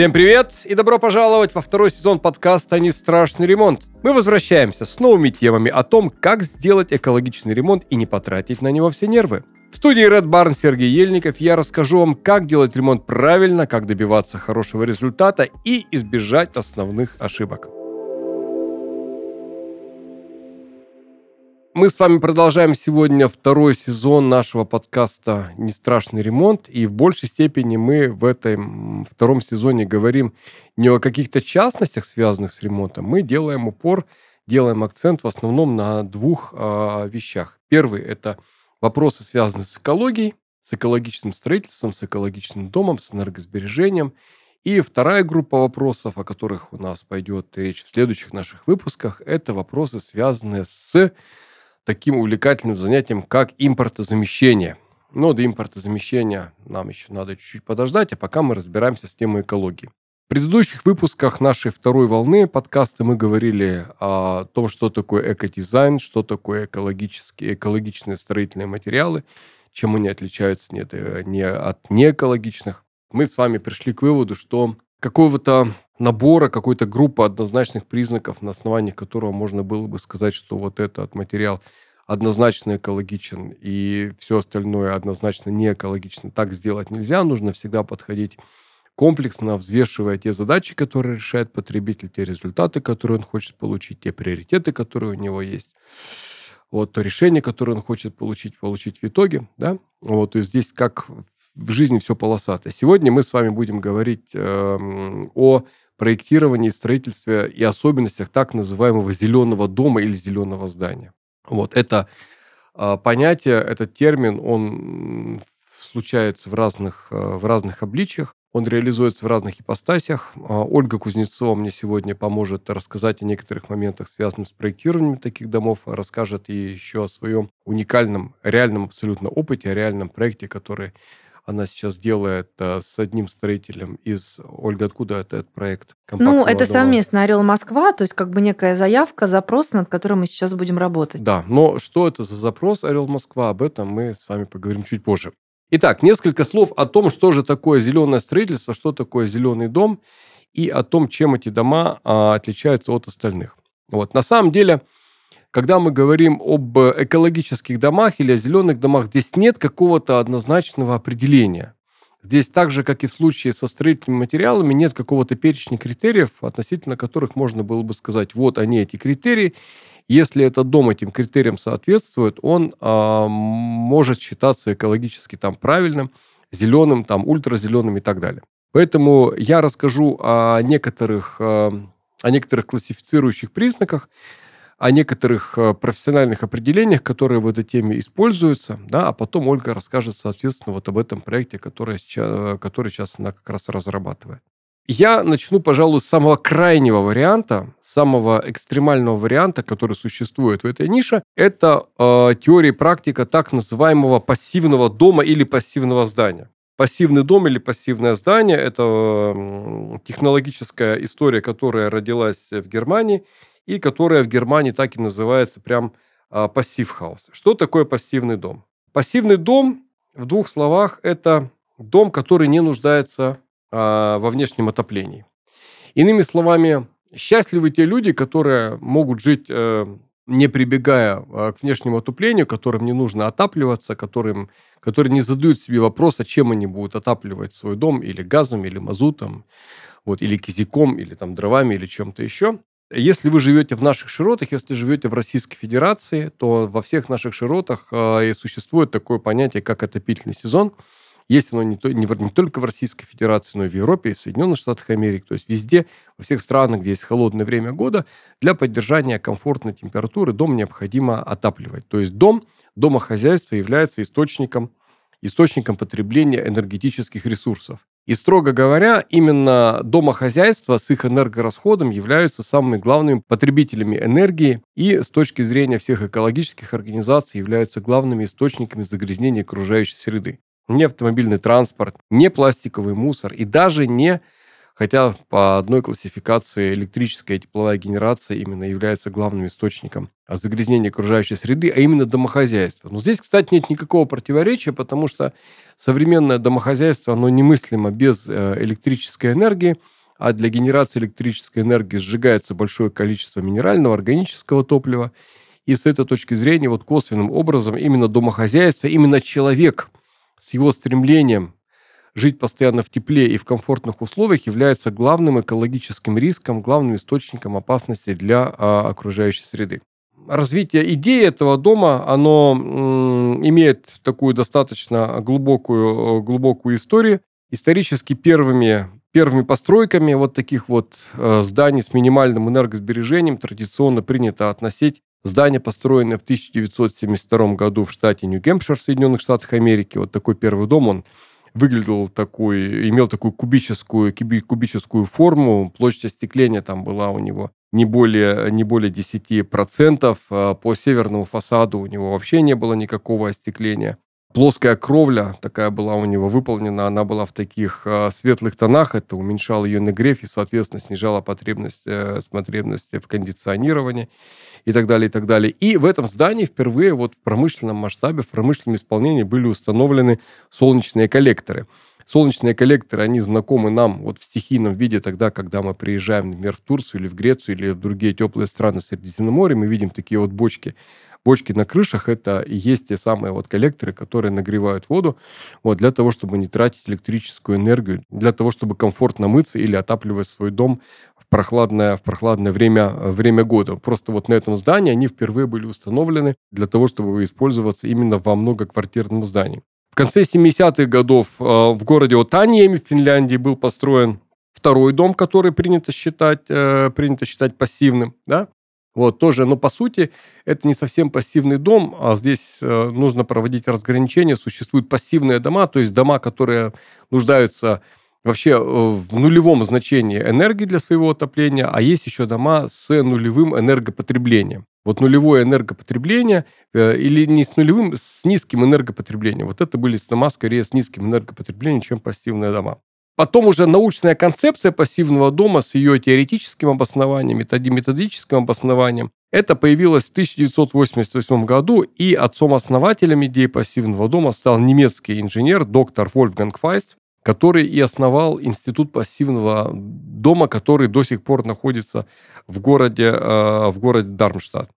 Всем привет и добро пожаловать во второй сезон подкаста «Не страшный ремонт». Мы возвращаемся с новыми темами о том, как сделать экологичный ремонт и не потратить на него все нервы. В студии Red Barn Сергей Ельников я расскажу вам, как делать ремонт правильно, как добиваться хорошего результата и избежать основных ошибок. Мы с вами продолжаем сегодня второй сезон нашего подкаста «Не страшный ремонт». И в большей степени мы в этом втором сезоне говорим не о каких-то частностях, связанных с ремонтом. Мы делаем упор, делаем акцент в основном на двух э, вещах. Первый – это вопросы, связанные с экологией, с экологичным строительством, с экологичным домом, с энергосбережением. И вторая группа вопросов, о которых у нас пойдет речь в следующих наших выпусках, это вопросы, связанные с таким увлекательным занятием, как импортозамещение. Но до импортозамещения нам еще надо чуть-чуть подождать, а пока мы разбираемся с темой экологии. В предыдущих выпусках нашей второй волны подкаста мы говорили о том, что такое экодизайн, что такое экологические, экологичные строительные материалы, чем они отличаются не, не от неэкологичных. Мы с вами пришли к выводу, что какого-то набора, какой-то группы однозначных признаков, на основании которого можно было бы сказать, что вот этот материал однозначно экологичен и все остальное однозначно не экологично. Так сделать нельзя. Нужно всегда подходить комплексно, взвешивая те задачи, которые решает потребитель, те результаты, которые он хочет получить, те приоритеты, которые у него есть. Вот то решение, которое он хочет получить, получить в итоге, да. Вот, то есть здесь как в жизни все полосато. Сегодня мы с вами будем говорить э, о проектировании, строительстве и особенностях так называемого зеленого дома или зеленого здания. Вот это э, понятие, этот термин, он случается в разных, э, в разных обличиях. Он реализуется в разных ипостасях. А, Ольга Кузнецова мне сегодня поможет рассказать о некоторых моментах, связанных с проектированием таких домов, расскажет и еще о своем уникальном, реальном абсолютно опыте, о реальном проекте, который она сейчас делает э, с одним строителем из... Ольга, откуда это, этот проект? Ну, это дома? совместно Орел Москва, то есть как бы некая заявка, запрос, над которым мы сейчас будем работать. Да, но что это за запрос Орел Москва, об этом мы с вами поговорим чуть позже. Итак, несколько слов о том, что же такое зеленое строительство, что такое зеленый дом и о том, чем эти дома а, отличаются от остальных. Вот. На самом деле, когда мы говорим об экологических домах или о зеленых домах, здесь нет какого-то однозначного определения. Здесь так же, как и в случае со строительными материалами, нет какого-то перечня критериев, относительно которых можно было бы сказать, вот они эти критерии. Если этот дом этим критериям соответствует, он э, может считаться экологически там правильным, зеленым, там ультразеленым и так далее. Поэтому я расскажу о некоторых, э, о некоторых классифицирующих признаках, о некоторых э, профессиональных определениях, которые в этой теме используются, да, а потом Ольга расскажет, соответственно, вот об этом проекте, который сейчас, э, который сейчас она как раз разрабатывает. Я начну, пожалуй, с самого крайнего варианта, самого экстремального варианта, который существует в этой нише. Это э, теория и практика так называемого пассивного дома или пассивного здания. Пассивный дом или пассивное здание – это технологическая история, которая родилась в Германии и которая в Германии так и называется прям Passivhaus. Что такое пассивный дом? Пассивный дом, в двух словах, это дом, который не нуждается а, во внешнем отоплении. Иными словами, счастливы те люди, которые могут жить э, не прибегая а, к внешнему отоплению, которым не нужно отапливаться, которым, которые не задают себе вопроса, чем они будут отапливать свой дом, или газом, или мазутом, вот, или кизиком, или там дровами, или чем-то еще. Если вы живете в наших широтах, если живете в Российской Федерации, то во всех наших широтах э, существует такое понятие, как отопительный сезон. Есть оно не, то, не, не только в Российской Федерации, но и в Европе, и в Соединенных Штатах Америки. То есть везде, во всех странах, где есть холодное время года, для поддержания комфортной температуры дом необходимо отапливать. То есть дом, домохозяйство является источником, источником потребления энергетических ресурсов. И, строго говоря, именно домохозяйства с их энергорасходом являются самыми главными потребителями энергии и с точки зрения всех экологических организаций являются главными источниками загрязнения окружающей среды. Не автомобильный транспорт, не пластиковый мусор и даже не хотя по одной классификации электрическая и тепловая генерация именно является главным источником загрязнения окружающей среды, а именно домохозяйство. Но здесь, кстати, нет никакого противоречия, потому что современное домохозяйство, оно немыслимо без э, электрической энергии, а для генерации электрической энергии сжигается большое количество минерального, органического топлива. И с этой точки зрения, вот косвенным образом, именно домохозяйство, именно человек с его стремлением жить постоянно в тепле и в комфортных условиях является главным экологическим риском, главным источником опасности для а, окружающей среды. Развитие идеи этого дома, оно имеет такую достаточно глубокую, глубокую историю. Исторически первыми, первыми постройками вот таких вот э, зданий с минимальным энергосбережением традиционно принято относить здание, построенное в 1972 году в штате Нью-Гэмпшир в Соединенных Штатах Америки. Вот такой первый дом, он выглядел такой, имел такую кубическую, кубическую форму, площадь остекления там была у него не более, не более 10%, а по северному фасаду у него вообще не было никакого остекления. Плоская кровля такая была у него выполнена, она была в таких э, светлых тонах, это уменьшало ее нагрев и, соответственно, снижало потребность, э, потребность в кондиционировании и так далее, и так далее. И в этом здании впервые вот в промышленном масштабе, в промышленном исполнении были установлены солнечные коллекторы. Солнечные коллекторы, они знакомы нам вот в стихийном виде тогда, когда мы приезжаем, например, в Турцию или в Грецию или в другие теплые страны Средиземноморья, мы видим такие вот бочки бочки на крышах это и есть те самые вот коллекторы, которые нагревают воду вот, для того, чтобы не тратить электрическую энергию, для того, чтобы комфортно мыться или отапливать свой дом в прохладное, в прохладное время, время года. Просто вот на этом здании они впервые были установлены для того, чтобы использоваться именно во многоквартирном здании. В конце 70-х годов э, в городе Отаниеми в Финляндии был построен второй дом, который принято считать, э, принято считать пассивным. Да? Вот, тоже, но по сути это не совсем пассивный дом, а здесь э, нужно проводить разграничения. Существуют пассивные дома, то есть дома, которые нуждаются вообще э, в нулевом значении энергии для своего отопления, а есть еще дома с нулевым энергопотреблением. Вот нулевое энергопотребление э, или не с нулевым, с низким энергопотреблением. Вот это были дома скорее с низким энергопотреблением, чем пассивные дома. Потом уже научная концепция пассивного дома с ее теоретическим обоснованием, методическим обоснованием, это появилось в 1988 году, и отцом-основателем идеи пассивного дома стал немецкий инженер доктор Вольфганг Файст, который и основал институт пассивного дома, который до сих пор находится в городе, э, в городе Дармштадт.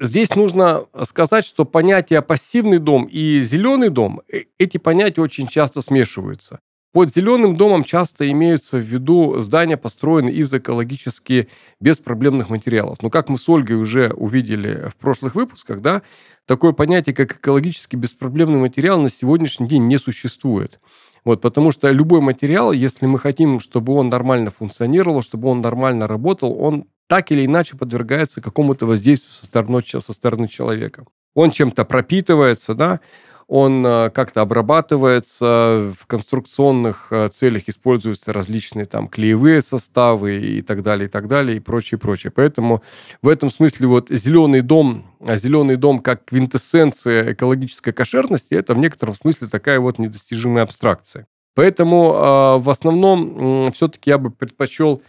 Здесь нужно сказать, что понятия пассивный дом и зеленый дом, э, эти понятия очень часто смешиваются. Под зеленым домом часто имеются в виду здания, построенные из экологически беспроблемных материалов. Но как мы с Ольгой уже увидели в прошлых выпусках, да, такое понятие, как экологически беспроблемный материал на сегодняшний день не существует. Вот, потому что любой материал, если мы хотим, чтобы он нормально функционировал, чтобы он нормально работал, он так или иначе подвергается какому-то воздействию со стороны, со стороны человека. Он чем-то пропитывается, да, он э, как-то обрабатывается, в конструкционных э, целях используются различные там клеевые составы и так далее, и так далее, и прочее, прочее. Поэтому в этом смысле вот зеленый дом, зеленый дом как квинтэссенция экологической кошерности, это в некотором смысле такая вот недостижимая абстракция. Поэтому э, в основном все-таки я бы предпочел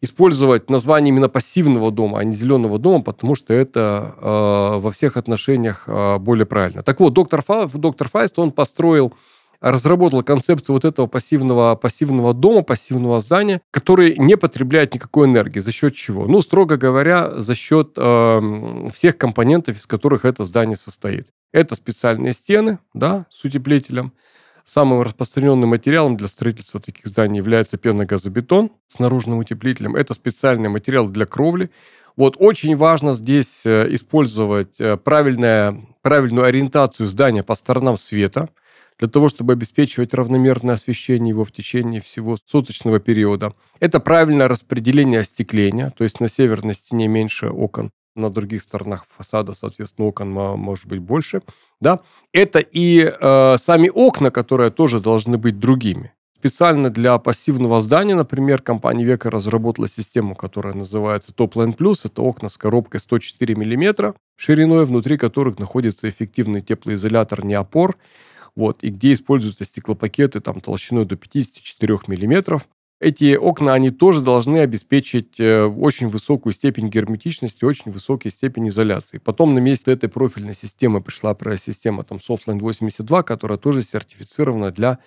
использовать название именно пассивного дома, а не зеленого дома, потому что это э, во всех отношениях э, более правильно. Так вот, доктор, Фа, доктор Файст, он построил разработал концепцию вот этого пассивного, пассивного дома, пассивного здания, который не потребляет никакой энергии. За счет чего? Ну, строго говоря, за счет э, всех компонентов, из которых это здание состоит. Это специальные стены, да, с утеплителем, Самым распространенным материалом для строительства таких зданий является пеногазобетон с наружным утеплителем. Это специальный материал для кровли. Вот очень важно здесь э, использовать э, правильное, правильную ориентацию здания по сторонам света, для того, чтобы обеспечивать равномерное освещение его в течение всего суточного периода. Это правильное распределение остекления, то есть на северной стене меньше окон, на других сторонах фасада, соответственно, окон может быть больше. Да? Это и э, сами окна, которые тоже должны быть другими. Специально для пассивного здания, например, компания Века разработала систему, которая называется Topline Plus. Это окна с коробкой 104 мм шириной, внутри которых находится эффективный теплоизолятор неопор, вот, и где используются стеклопакеты там, толщиной до 54 мм. Эти окна, они тоже должны обеспечить э, очень высокую степень герметичности, очень высокую степень изоляции. Потом на месте этой профильной системы пришла система там Softline 82, которая тоже сертифицирована для,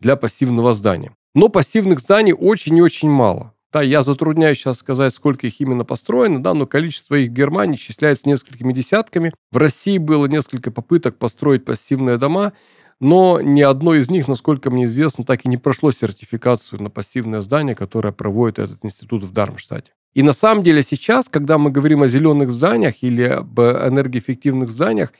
для пассивного здания. Но пассивных зданий очень и очень мало. Да, я затрудняюсь сейчас сказать, сколько их именно построено, да, но количество их в Германии исчисляется несколькими десятками. В России было несколько попыток построить пассивные дома, но ни одно из них, насколько мне известно, так и не прошло сертификацию на пассивное здание, которое проводит этот институт в Дармштадте. И на самом деле сейчас, когда мы говорим о зеленых зданиях или об энергоэффективных зданиях,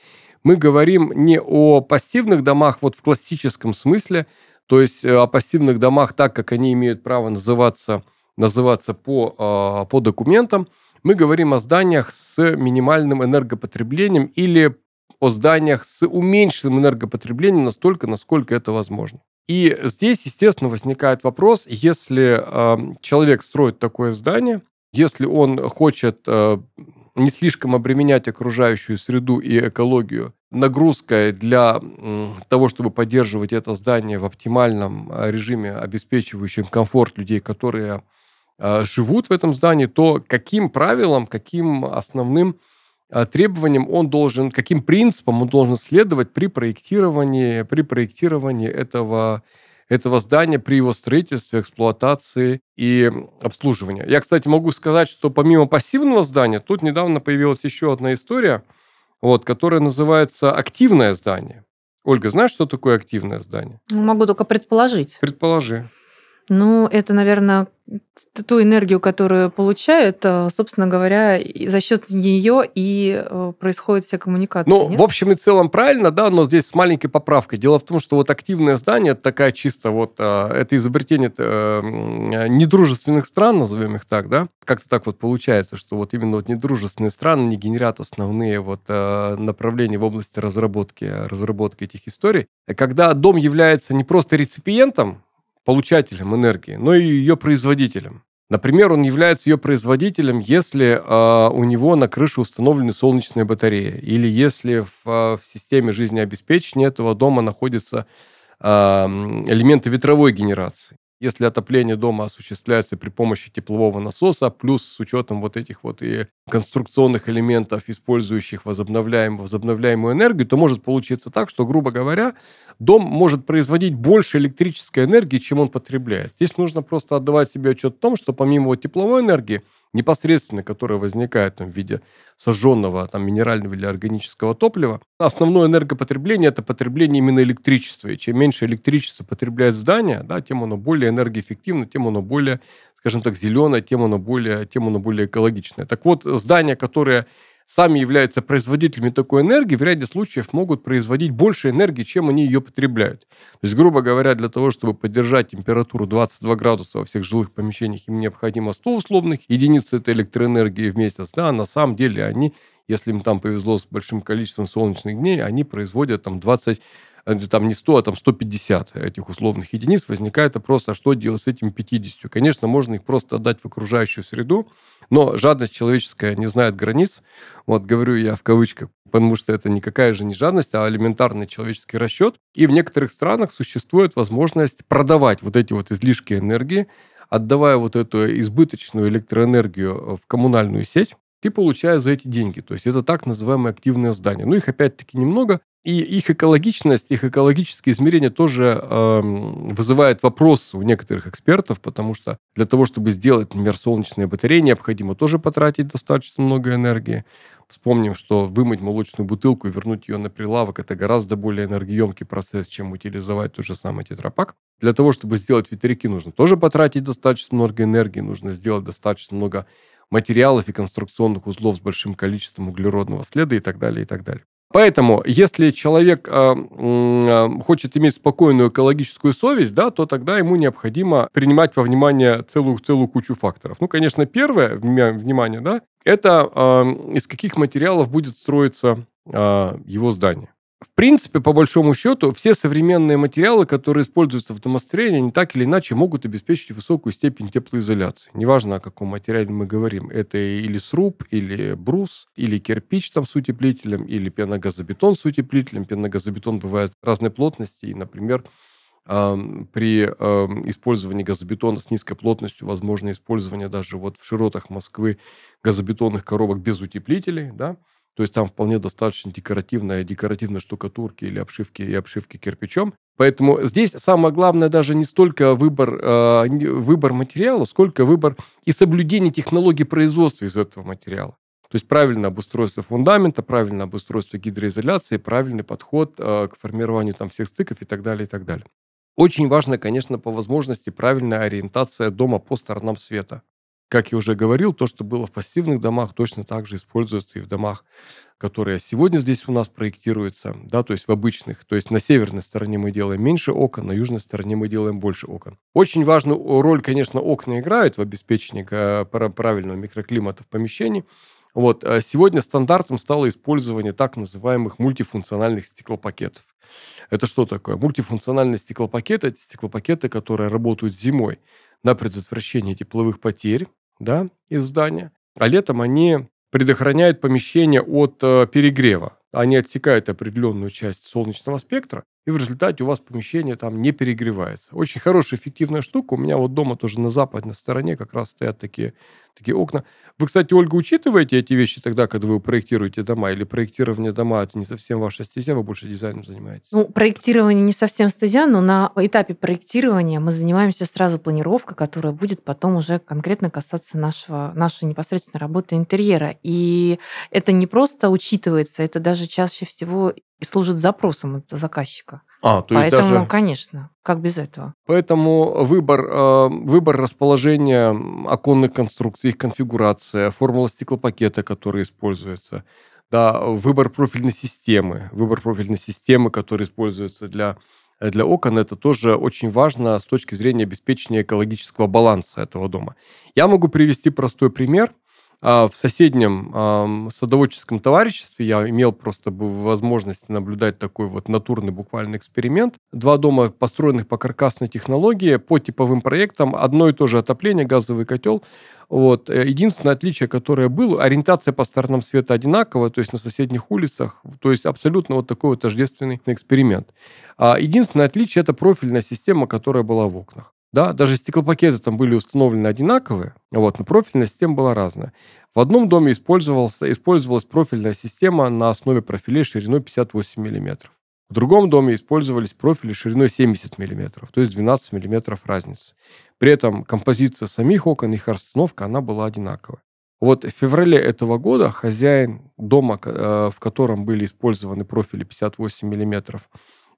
мы говорим не о пассивных домах вот в классическом смысле, то есть э, о пассивных домах так, как они имеют право называться, называться по, а, по документам, мы говорим о зданиях с минимальным энергопотреблением или о зданиях с уменьшенным энергопотреблением настолько, насколько это возможно. И здесь, естественно, возникает вопрос, если э, человек строит такое здание, если он хочет э, не слишком обременять окружающую среду и экологию нагрузкой для э, того, чтобы поддерживать это здание в оптимальном а, режиме, обеспечивающем комфорт людей, которые э, живут в этом здании, то каким правилам, каким основным требованиям он должен, каким принципам он должен следовать при проектировании, при проектировании этого, этого здания, при его строительстве, эксплуатации и обслуживании. Я, кстати, могу сказать, что помимо пассивного здания, тут недавно появилась еще одна история, вот, которая называется «активное здание». Ольга, знаешь, что такое активное здание? Могу только предположить. Предположи. Ну, это, наверное, ту энергию, которую получают, э, собственно говоря, за счет нее и э, происходит вся коммуникация. Ну, нет? в общем и целом правильно, да, но здесь с маленькой поправкой. Дело в том, что вот активное здание, это такая чисто вот, э, это изобретение недружественных стран, назовем их так, да, как-то так вот получается, что вот именно вот недружественные страны не генерят основные вот направления в области разработки, разработки этих историй. Когда дом является не просто реципиентом, получателем энергии, но и ее производителем. Например, он является ее производителем, если э, у него на крыше установлены солнечные батареи, или если в, э, в системе жизнеобеспечения этого дома находятся э, элементы ветровой генерации. Если отопление дома осуществляется при помощи теплового насоса, плюс с учетом вот этих вот и конструкционных элементов, использующих возобновляемую, возобновляемую энергию, то может получиться так, что, грубо говоря, дом может производить больше электрической энергии, чем он потребляет. Здесь нужно просто отдавать себе отчет в том, что помимо вот тепловой энергии, непосредственно, которая возникает там, в виде сожженного там, минерального или органического топлива, основное энергопотребление – это потребление именно электричества. И чем меньше электричества потребляет здание, да, тем оно более энергоэффективно, тем оно более, скажем так, зеленое, тем оно более, тем оно более экологичное. Так вот, здания, которые сами являются производителями такой энергии, в ряде случаев могут производить больше энергии, чем они ее потребляют. То есть, грубо говоря, для того, чтобы поддержать температуру 22 градуса во всех жилых помещениях, им необходимо 100 условных единиц этой электроэнергии в месяц. Да, на самом деле они, если им там повезло с большим количеством солнечных дней, они производят там 20 Э, там не 100, а там 150 этих условных единиц, возникает вопрос, а что делать с этими 50? Конечно, можно их просто отдать в окружающую среду, но жадность человеческая не знает границ. Вот говорю я в кавычках, потому что это никакая же не жадность, а элементарный человеческий расчет. И в некоторых странах существует возможность продавать вот эти вот излишки энергии, отдавая вот эту избыточную электроэнергию в коммунальную сеть, ты получаешь за эти деньги. То есть это так называемые активные здания. Ну, их опять-таки немного, и их экологичность, их экологические измерения тоже э, вызывают вопросы у некоторых экспертов, потому что для того, чтобы сделать, например, солнечные батареи, необходимо тоже потратить достаточно много энергии. Вспомним, что вымыть молочную бутылку и вернуть ее на прилавок – это гораздо более энергоемкий процесс, чем утилизовать тот же самый тетрапак. Для того, чтобы сделать ветряки, нужно тоже потратить достаточно много энергии, нужно сделать достаточно много материалов и конструкционных узлов с большим количеством углеродного следа и так далее, и так далее. Поэтому, если человек э, э, хочет иметь спокойную экологическую совесть, да, то тогда ему необходимо принимать во внимание целую, целую кучу факторов. Ну, конечно, первое, внимание, да, это э, из каких материалов будет строиться э, его здание. В принципе, по большому счету, все современные материалы, которые используются в домостроении, они так или иначе могут обеспечить высокую степень теплоизоляции. Неважно, о каком материале мы говорим. Это или сруб, или брус, или кирпич там с утеплителем, или пеногазобетон с утеплителем. Пеногазобетон бывает разной плотности, и, например, при использовании газобетона с низкой плотностью возможно использование даже вот в широтах Москвы газобетонных коробок без утеплителей, да, то есть там вполне достаточно декоративная, декоративной штукатурки или обшивки и обшивки кирпичом. Поэтому здесь самое главное даже не столько выбор, э, выбор материала, сколько выбор и соблюдение технологий производства из этого материала. То есть правильное обустройство фундамента, правильное обустройство гидроизоляции, правильный подход э, к формированию там всех стыков и так далее, и так далее. Очень важно, конечно, по возможности правильная ориентация дома по сторонам света. Как я уже говорил, то, что было в пассивных домах, точно так же используется и в домах, которые сегодня здесь у нас проектируются, да, то есть в обычных. То есть на северной стороне мы делаем меньше окон, на южной стороне мы делаем больше окон. Очень важную роль, конечно, окна играют в обеспечении правильного микроклимата в помещении. Вот. А сегодня стандартом стало использование так называемых мультифункциональных стеклопакетов. Это что такое? Мультифункциональные стеклопакеты – это стеклопакеты, которые работают зимой на предотвращение тепловых потерь да, из здания, а летом они предохраняют помещение от э, перегрева. Они отсекают определенную часть солнечного спектра, и в результате у вас помещение там не перегревается. Очень хорошая, эффективная штука. У меня вот дома тоже на западной стороне как раз стоят такие, такие окна. Вы, кстати, Ольга, учитываете эти вещи тогда, когда вы проектируете дома? Или проектирование дома – это не совсем ваша стезя, вы больше дизайном занимаетесь? Ну, проектирование не совсем стезя, но на этапе проектирования мы занимаемся сразу планировкой, которая будет потом уже конкретно касаться нашего, нашей непосредственной работы интерьера. И это не просто учитывается, это даже чаще всего служит запросом заказчика. А, то есть Поэтому, даже... конечно, как без этого? Поэтому выбор, э, выбор расположения оконных конструкций, их конфигурация, формула стеклопакета, который используется, да, выбор профильной системы, выбор профильной системы, которая используется для для окон это тоже очень важно с точки зрения обеспечения экологического баланса этого дома. Я могу привести простой пример – в соседнем садоводческом товариществе я имел просто возможность наблюдать такой вот натурный буквально эксперимент. Два дома, построенных по каркасной технологии, по типовым проектам, одно и то же отопление, газовый котел. Вот. Э, единственное отличие, которое было, ориентация по сторонам света одинаковая, то есть на соседних улицах, то есть абсолютно вот такой вот тождественный эксперимент. А единственное отличие – это профильная система, которая была в окнах. Да, даже стеклопакеты там были установлены одинаковые, вот, но профильная система была разная. В одном доме использовалась, использовалась профильная система на основе профилей шириной 58 мм. В другом доме использовались профили шириной 70 мм, то есть 12 мм разницы. При этом композиция самих окон, их расстановка, она была одинаковая. Вот в феврале этого года хозяин дома, э, в котором были использованы профили 58 миллиметров,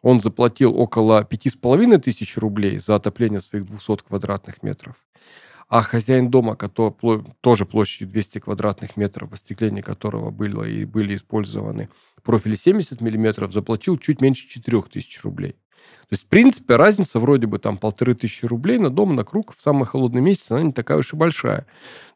он заплатил около пяти с половиной тысяч рублей за отопление своих 200 квадратных метров. А хозяин дома, который тоже площадью 200 квадратных метров, в остеклении которого было и были использованы профили 70 миллиметров, заплатил чуть меньше 4 тысяч рублей. То есть, в принципе, разница вроде бы там полторы тысячи рублей на дом, на круг в самый холодный месяц, она не такая уж и большая.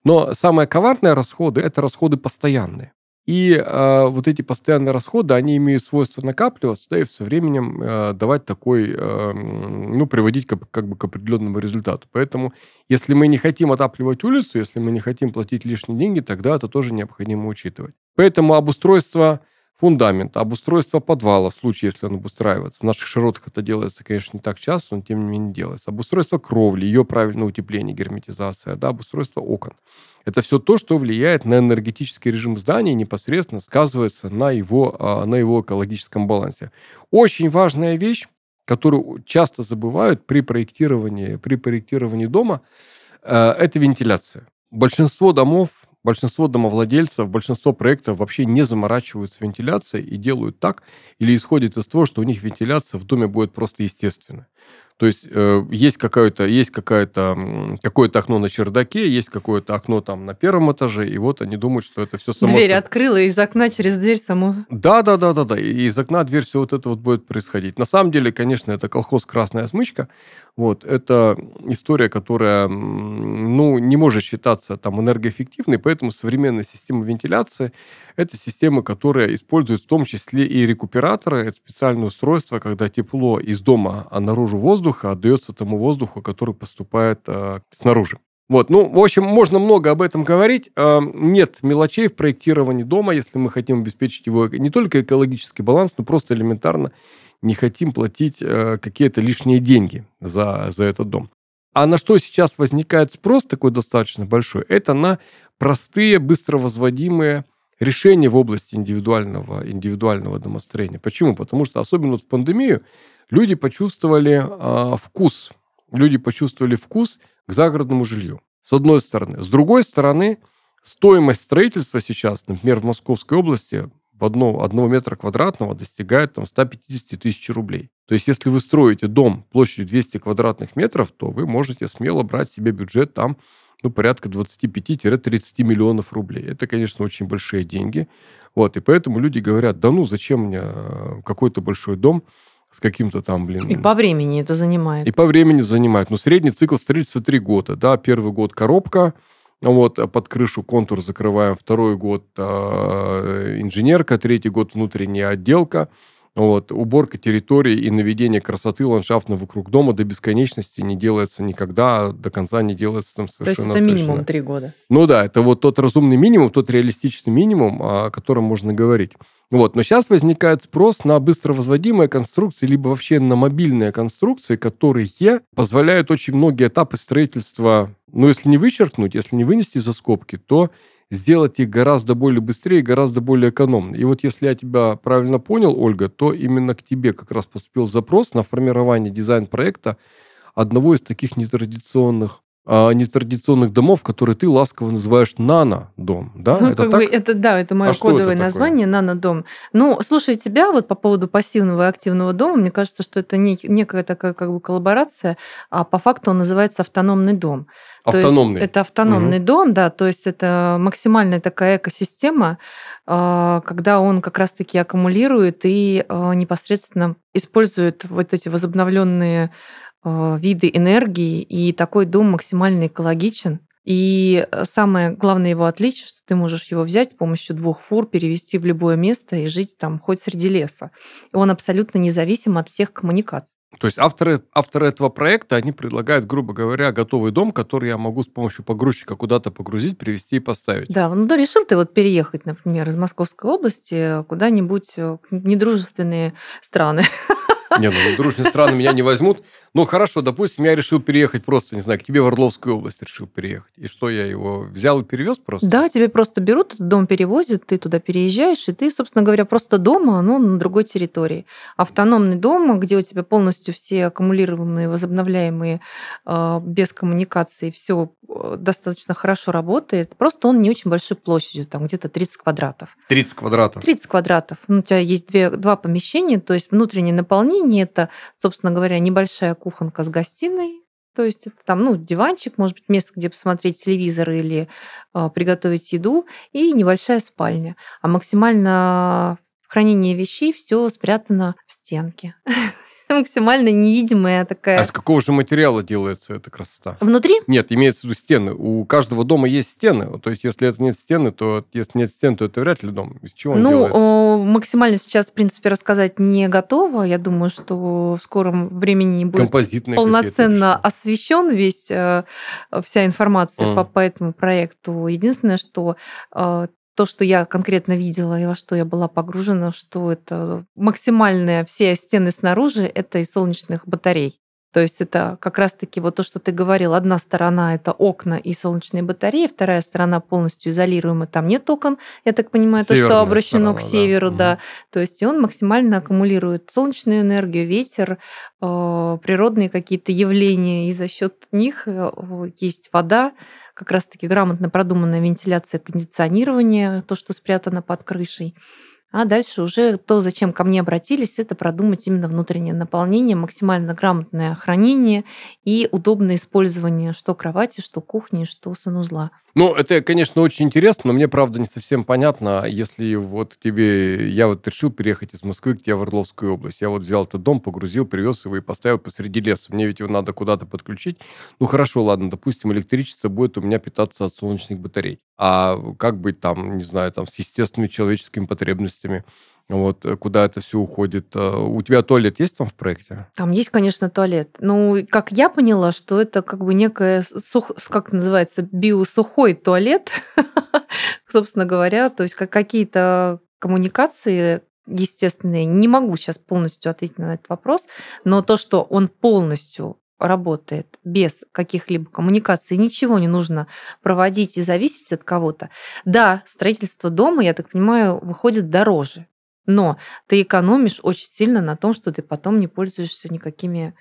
Но самые коварные расходы – это расходы постоянные. И э, вот эти постоянные расходы, они имеют свойство накапливаться, да, и со временем э, давать такой, э, ну, приводить как, как бы к определенному результату. Поэтому, если мы не хотим отапливать улицу, если мы не хотим платить лишние деньги, тогда это тоже необходимо учитывать. Поэтому обустройство фундамента, обустройство подвала, в случае, если он обустраивается. В наших широтах это делается, конечно, не так часто, но тем не менее делается. Обустройство кровли, ее правильное утепление, герметизация, да, обустройство окон. Это все то, что влияет на энергетический режим здания и непосредственно сказывается на его, а, на его экологическом балансе. Очень важная вещь, которую часто забывают при проектировании, при проектировании дома, э, это вентиляция. Большинство домов большинство домовладельцев, большинство проектов вообще не заморачиваются вентиляцией и делают так, или исходят из того, что у них вентиляция в доме будет просто естественная. То есть э, есть какое-то есть какое-то какое-то окно на чердаке, есть какое-то окно там на первом этаже, и вот они думают, что это все само. Дверь открыла из окна через дверь само. Да, да, да, да, да. И из окна дверь все вот это вот будет происходить. На самом деле, конечно, это колхоз красная смычка. Вот это история, которая ну не может считаться там энергоэффективной, поэтому современная система вентиляции это система, которая использует в том числе и рекуператоры, это специальное устройство, когда тепло из дома а наружу воздуха отдается тому воздуху, который поступает э, снаружи. Вот, ну, в общем, можно много об этом говорить. А, нет мелочей в проектировании дома, если мы хотим обеспечить его не только экологический баланс, но просто элементарно не хотим платить э, какие-то лишние деньги за, за этот дом. А на что сейчас возникает спрос такой достаточно большой, это на простые, быстро возводимые решения в области индивидуального, индивидуального домостроения. Почему? Потому что особенно вот в пандемию люди почувствовали э, вкус, люди почувствовали вкус к загородному жилью. С одной стороны. С другой стороны, стоимость строительства сейчас, например, в Московской области одно, одного метра квадратного достигает там, 150 тысяч рублей. То есть, если вы строите дом площадью 200 квадратных метров, то вы можете смело брать себе бюджет там ну, порядка 25-30 миллионов рублей. Это, конечно, очень большие деньги. Вот, и поэтому люди говорят, да ну, зачем мне э, какой-то большой дом, с каким-то там, блин... И по времени это занимает. И по времени занимает. Ну, средний цикл строительства 3 года, да. Первый год коробка, вот, а под крышу контур закрываем. Второй год э, инженерка, третий год внутренняя отделка. Вот, уборка территории и наведение красоты ландшафтно вокруг дома до бесконечности не делается никогда, до конца не делается там совершенно То есть это минимум три года? Ну да, это вот тот разумный минимум, тот реалистичный минимум, о котором можно говорить. Вот. Но сейчас возникает спрос на быстро возводимые конструкции, либо вообще на мобильные конструкции, которые позволяют очень многие этапы строительства, ну, если не вычеркнуть, если не вынести за скобки, то сделать их гораздо более быстрее, гораздо более экономно. И вот если я тебя правильно понял, Ольга, то именно к тебе как раз поступил запрос на формирование дизайн-проекта одного из таких нетрадиционных а, нетрадиционных домов, которые ты ласково называешь нано-дом, да? Ну, это, так? Бы, это да, это мое а кодовое это название нано-дом. Ну, слушай, тебя вот по поводу пассивного и активного дома, мне кажется, что это не, некая такая как бы коллаборация, а по факту он называется автономный дом. Автономный. это автономный угу. дом, да, то есть это максимальная такая экосистема, а, когда он как раз-таки аккумулирует и а, непосредственно использует вот эти возобновленные виды энергии, и такой дом максимально экологичен. И э, самое главное его отличие, что ты можешь его взять с помощью двух фур, перевести в любое место и жить там хоть среди леса. И он абсолютно независим от всех коммуникаций. То есть авторы, авторы этого проекта, они предлагают, грубо говоря, готовый дом, который я могу с помощью погрузчика куда-то погрузить, привезти и поставить. Да, ну да, решил ты вот переехать, например, из Московской области куда-нибудь в недружественные страны. Не, ну дружные страны меня не возьмут. Ну, хорошо, допустим, я решил переехать просто, не знаю, к тебе в Орловскую область решил переехать. И что, я его взял и перевез просто? Да, тебе просто берут, дом перевозят, ты туда переезжаешь, и ты, собственно говоря, просто дома, но на другой территории. Автономный дом, где у тебя полностью все аккумулируемые, возобновляемые, а, без коммуникации, все достаточно хорошо работает. Просто он не очень большой площадью, там где-то 30 квадратов. 30 квадратов? 30 квадратов. Ну, у тебя есть две, два помещения, то есть внутреннее наполнение, это, собственно говоря, небольшая кухонка с гостиной, то есть это там, ну, диванчик, может быть, место, где посмотреть телевизор или э, приготовить еду, и небольшая спальня. А максимально хранение вещей все спрятано в стенке. максимально невидимая такая. А из какого же материала делается эта красота? Внутри? Нет, имеется в виду стены. У каждого дома есть стены. То есть, если это нет стены, то если нет стен, то это вряд ли дом. Из чего он ну, делается? Ну, максимально сейчас, в принципе, рассказать не готово. Я думаю, что в скором времени будет полноценно освещен весь э, вся информация mm. по, по этому проекту. Единственное, что э, то, что я конкретно видела и во что я была погружена, что это максимальные все стены снаружи это из солнечных батарей. То есть это как раз-таки вот то, что ты говорил. Одна сторона — это окна и солнечные батареи, вторая сторона полностью изолируема, там нет окон, я так понимаю, Северная то, что обращено сторона, к северу, да. да. То есть и он максимально аккумулирует солнечную энергию, ветер, э, природные какие-то явления, и за счет них э, есть вода, как раз-таки грамотно продуманная вентиляция, кондиционирование, то, что спрятано под крышей. А дальше уже то, зачем ко мне обратились, это продумать именно внутреннее наполнение, максимально грамотное хранение и удобное использование что кровати, что кухни, что санузла. Ну, это, конечно, очень интересно, но мне, правда, не совсем понятно, если вот тебе... Я вот решил переехать из Москвы к тебе в Орловскую область. Я вот взял этот дом, погрузил, привез его и поставил посреди леса. Мне ведь его надо куда-то подключить. Ну, хорошо, ладно, допустим, электричество будет у меня питаться от солнечных батарей. А как быть там, не знаю, там с естественными человеческими потребностями, вот, э, куда это все уходит. Э, у тебя туалет есть там в проекте? Там есть, конечно, туалет. Ну, как я поняла, что это как бы некое, сух... как называется, биосухой туалет, собственно говоря, то есть как какие-то коммуникации естественные. Не могу сейчас полностью ответить на этот вопрос, но то, что он полностью работает без каких-либо коммуникаций, ничего не нужно проводить и зависеть от кого-то. Да, строительство дома, я так понимаю, выходит дороже, но ты экономишь очень сильно на том, что ты потом не пользуешься никакими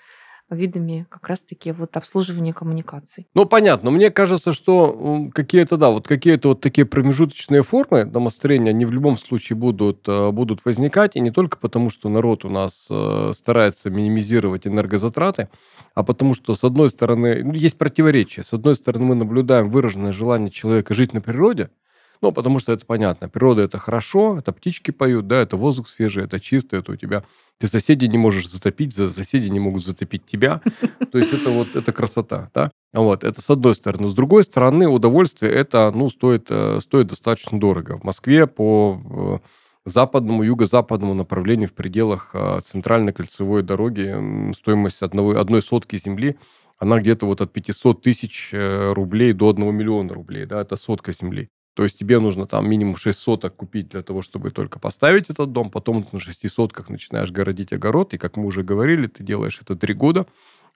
видами как раз-таки вот обслуживания коммуникаций. Ну, понятно. Мне кажется, что какие-то, да, вот какие-то вот такие промежуточные формы домостроения, они в любом случае будут, э, будут возникать, и не только потому, что народ у нас э, старается минимизировать энергозатраты, а потому что, с одной стороны, ну, есть противоречие. С одной стороны, мы наблюдаем выраженное желание человека жить на природе, ну, потому что это понятно. Природа это хорошо, это птички поют, да, это воздух свежий, это чисто, это у тебя... Ты соседей не можешь затопить, соседи не могут затопить тебя. То есть это вот, это красота, да. Вот, это с одной стороны. С другой стороны, удовольствие это, ну, стоит, э, стоит достаточно дорого. В Москве по э, западному, юго-западному направлению в пределах э, центральной кольцевой дороги стоимость одного, одной сотки земли она где-то вот от 500 тысяч рублей до 1 миллиона рублей, да, это сотка земли. То есть тебе нужно там минимум 6 соток купить для того, чтобы только поставить этот дом. Потом на 6 сотках начинаешь городить огород. И, как мы уже говорили, ты делаешь это 3 года.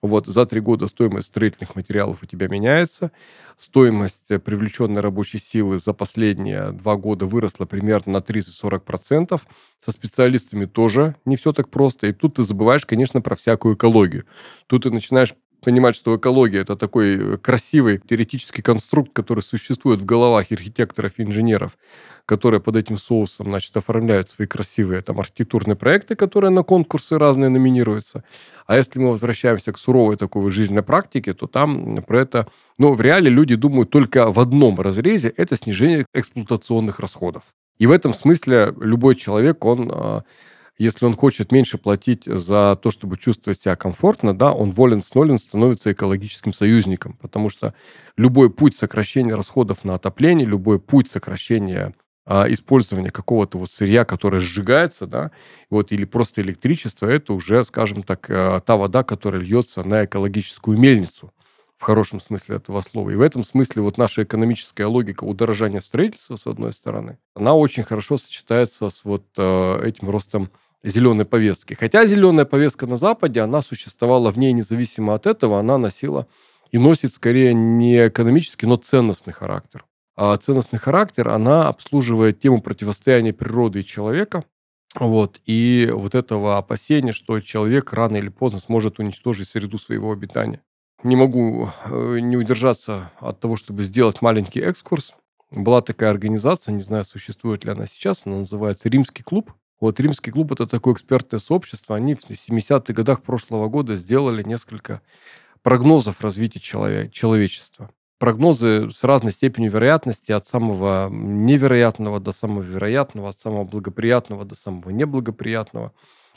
Вот за 3 года стоимость строительных материалов у тебя меняется. Стоимость э, привлеченной рабочей силы за последние 2 года выросла примерно на 30-40%. Со специалистами тоже не все так просто. И тут ты забываешь, конечно, про всякую экологию. Тут ты начинаешь понимать, что экология это такой э, красивый теоретический конструкт, который существует в головах архитекторов и инженеров, которые под этим соусом, значит, оформляют свои красивые там архитектурные проекты, которые на конкурсы разные номинируются. А если мы возвращаемся к суровой такой жизненной практике, то там про это, ну, в реале люди думают только в одном разрезе, это снижение эксплуатационных расходов. И в этом смысле любой человек, он а, если он хочет меньше платить за то, чтобы чувствовать себя комфортно, да, он волен с нулем становится экологическим союзником, потому что любой путь сокращения расходов на отопление, любой путь сокращения а, использования какого-то вот сырья, которое сжигается, да, вот, или просто электричество, это уже, скажем так, а, та вода, которая льется на экологическую мельницу в хорошем смысле этого слова. И в этом смысле вот наша экономическая логика удорожания строительства, с одной стороны, она очень хорошо сочетается с вот э, этим ростом зеленой повестки. Хотя зеленая повестка на Западе, она существовала в ней независимо от этого, она носила и носит скорее не экономический, но ценностный характер. А ценностный характер, она обслуживает тему противостояния природы и человека, вот, и вот этого опасения, что человек рано или поздно сможет уничтожить среду своего обитания. Не могу э, не удержаться от того, чтобы сделать маленький экскурс. Была такая организация, не знаю, существует ли она сейчас, она называется «Римский клуб». Вот Римский клуб – это такое экспертное сообщество. Они в 70-х годах прошлого года сделали несколько прогнозов развития человек, человечества. Прогнозы с разной степенью вероятности, от самого невероятного до самого вероятного, от самого благоприятного до самого неблагоприятного.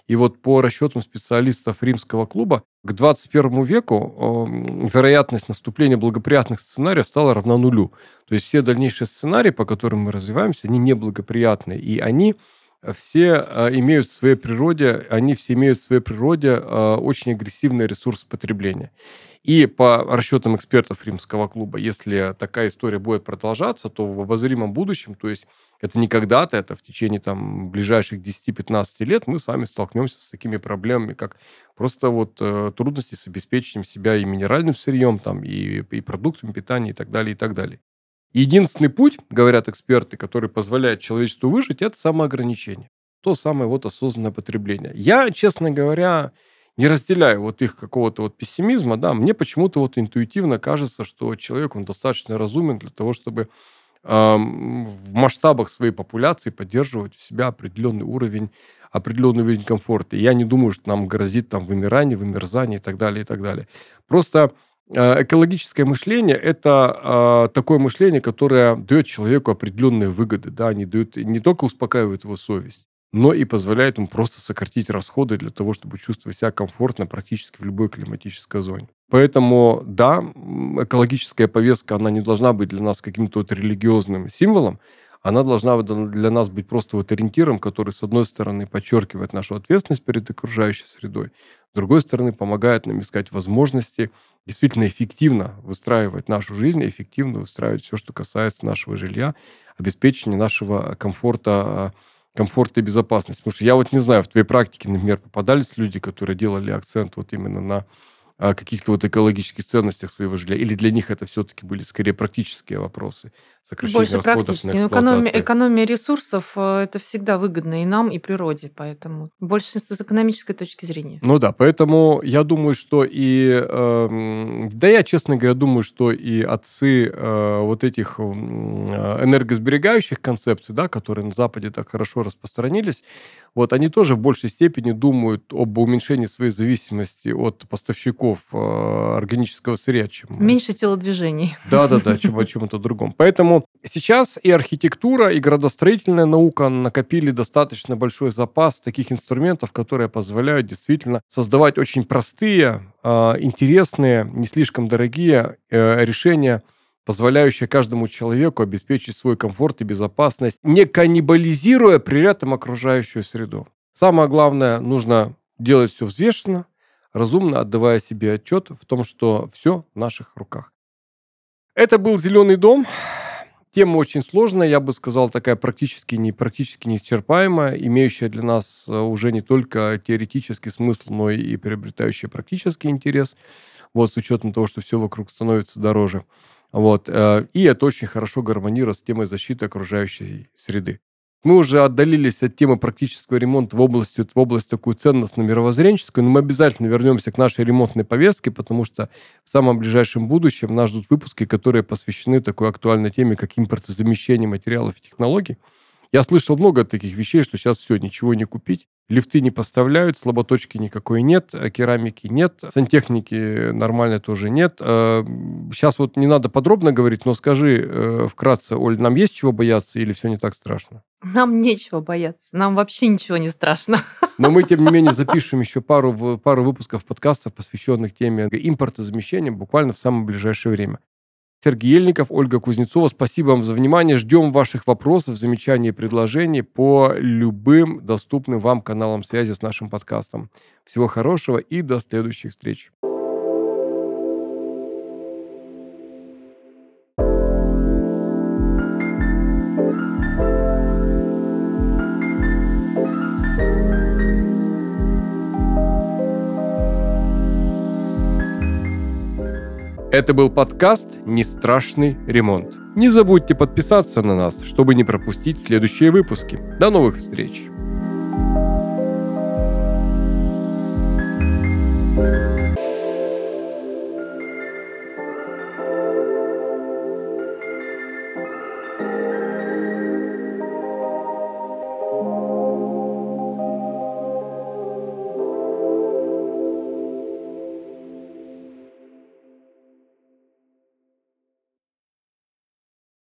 И вот по расчетам специалистов римского клуба, к 21 веку э, вероятность наступления благоприятных сценариев стала равна нулю. То есть все дальнейшие сценарии, по которым мы развиваемся, они неблагоприятные. И они все э, имеют в своей природе, они все имеют в своей природе э, очень агрессивный ресурс потребления. И по расчетам экспертов Римского клуба, если такая история будет продолжаться, то в обозримом будущем, то есть это не когда-то, это в течение там, ближайших 10-15 лет мы с вами столкнемся с такими проблемами, как просто вот э, трудности с обеспечением себя и минеральным сырьем, там, и, и продуктами питания и так далее, и так далее. Единственный путь, говорят эксперты, который позволяет человечеству выжить, это самоограничение. То самое вот осознанное потребление. Я, честно говоря, не разделяю вот их какого-то вот пессимизма, да, мне почему-то вот интуитивно кажется, что человек, он достаточно разумен для того, чтобы в масштабах своей популяции поддерживать у себя определенный уровень, определенный уровень комфорта. И я не думаю, что нам грозит там вымирание, вымерзание и так далее, и так далее. Просто экологическое мышление – это э, такое мышление, которое дает человеку определенные выгоды. Да? Они дают, не только успокаивают его совесть, но и позволяет ему просто сократить расходы для того, чтобы чувствовать себя комфортно практически в любой климатической зоне. Поэтому, да, экологическая повестка, она не должна быть для нас каким-то вот религиозным символом, она должна для нас быть просто вот ориентиром, который, с одной стороны, подчеркивает нашу ответственность перед окружающей средой, с другой стороны, помогает нам искать возможности действительно эффективно выстраивать нашу жизнь, эффективно выстраивать все, что касается нашего жилья, обеспечения нашего комфорта, комфорта и безопасности. Потому что я вот не знаю, в твоей практике, например, попадались люди, которые делали акцент вот именно на о каких-то вот экологических ценностях своего жилья? Или для них это все-таки были скорее практические вопросы? Сокращение Больше расходов. На экономия, экономия ресурсов э, – это всегда выгодно и нам, и природе. Поэтому больше с экономической точки зрения. Ну да, поэтому я думаю, что и... Э, да я, честно говоря, думаю, что и отцы э, вот этих э, энергосберегающих концепций, да, которые на Западе так хорошо распространились, вот они тоже в большей степени думают об уменьшении своей зависимости от поставщиков э, органического сырья, чем... Меньше телодвижений. Да-да-да, чем о чем-то другом. Поэтому сейчас и архитектура, и градостроительная наука накопили достаточно большой запас таких инструментов, которые позволяют действительно создавать очень простые, э, интересные, не слишком дорогие э, решения – позволяющая каждому человеку обеспечить свой комфорт и безопасность, не каннибализируя при этом окружающую среду. Самое главное, нужно делать все взвешенно, разумно отдавая себе отчет в том, что все в наших руках. Это был «Зеленый дом». Тема очень сложная, я бы сказал, такая практически, не, практически неисчерпаемая, имеющая для нас э, уже не только теоретический смысл, но и приобретающая практический интерес, вот с учетом того, что все вокруг становится дороже. Вот. Э, и это очень хорошо гармонирует с темой защиты окружающей среды. Мы уже отдалились от темы практического ремонта в область, в область такую ценностно-мировоззренческую, но мы обязательно вернемся к нашей ремонтной повестке, потому что в самом ближайшем будущем нас ждут выпуски, которые посвящены такой актуальной теме, как импортозамещение материалов и технологий. Я слышал много таких вещей, что сейчас все, ничего не купить. Лифты не поставляют, слаботочки никакой нет, э, керамики нет, сантехники нормально тоже нет. Сейчас э, вот не надо подробно говорить, но скажи э, вкратце, Оль, нам есть чего бояться или все не так страшно? Нам нечего бояться, нам вообще ничего не страшно. Но мы, тем не менее, запишем еще пару, пару выпусков подкастов, посвященных теме импортозамещения буквально в самое ближайшее время. Сергей Ельников, Ольга Кузнецова. Спасибо вам за внимание. Ждем ваших вопросов, замечаний и предложений по любым доступным вам каналам связи с нашим подкастом. Всего хорошего и до следующих встреч. Это был подкаст «Не страшный ремонт». Не забудьте подписаться на нас, чтобы не пропустить следующие выпуски. До новых встреч!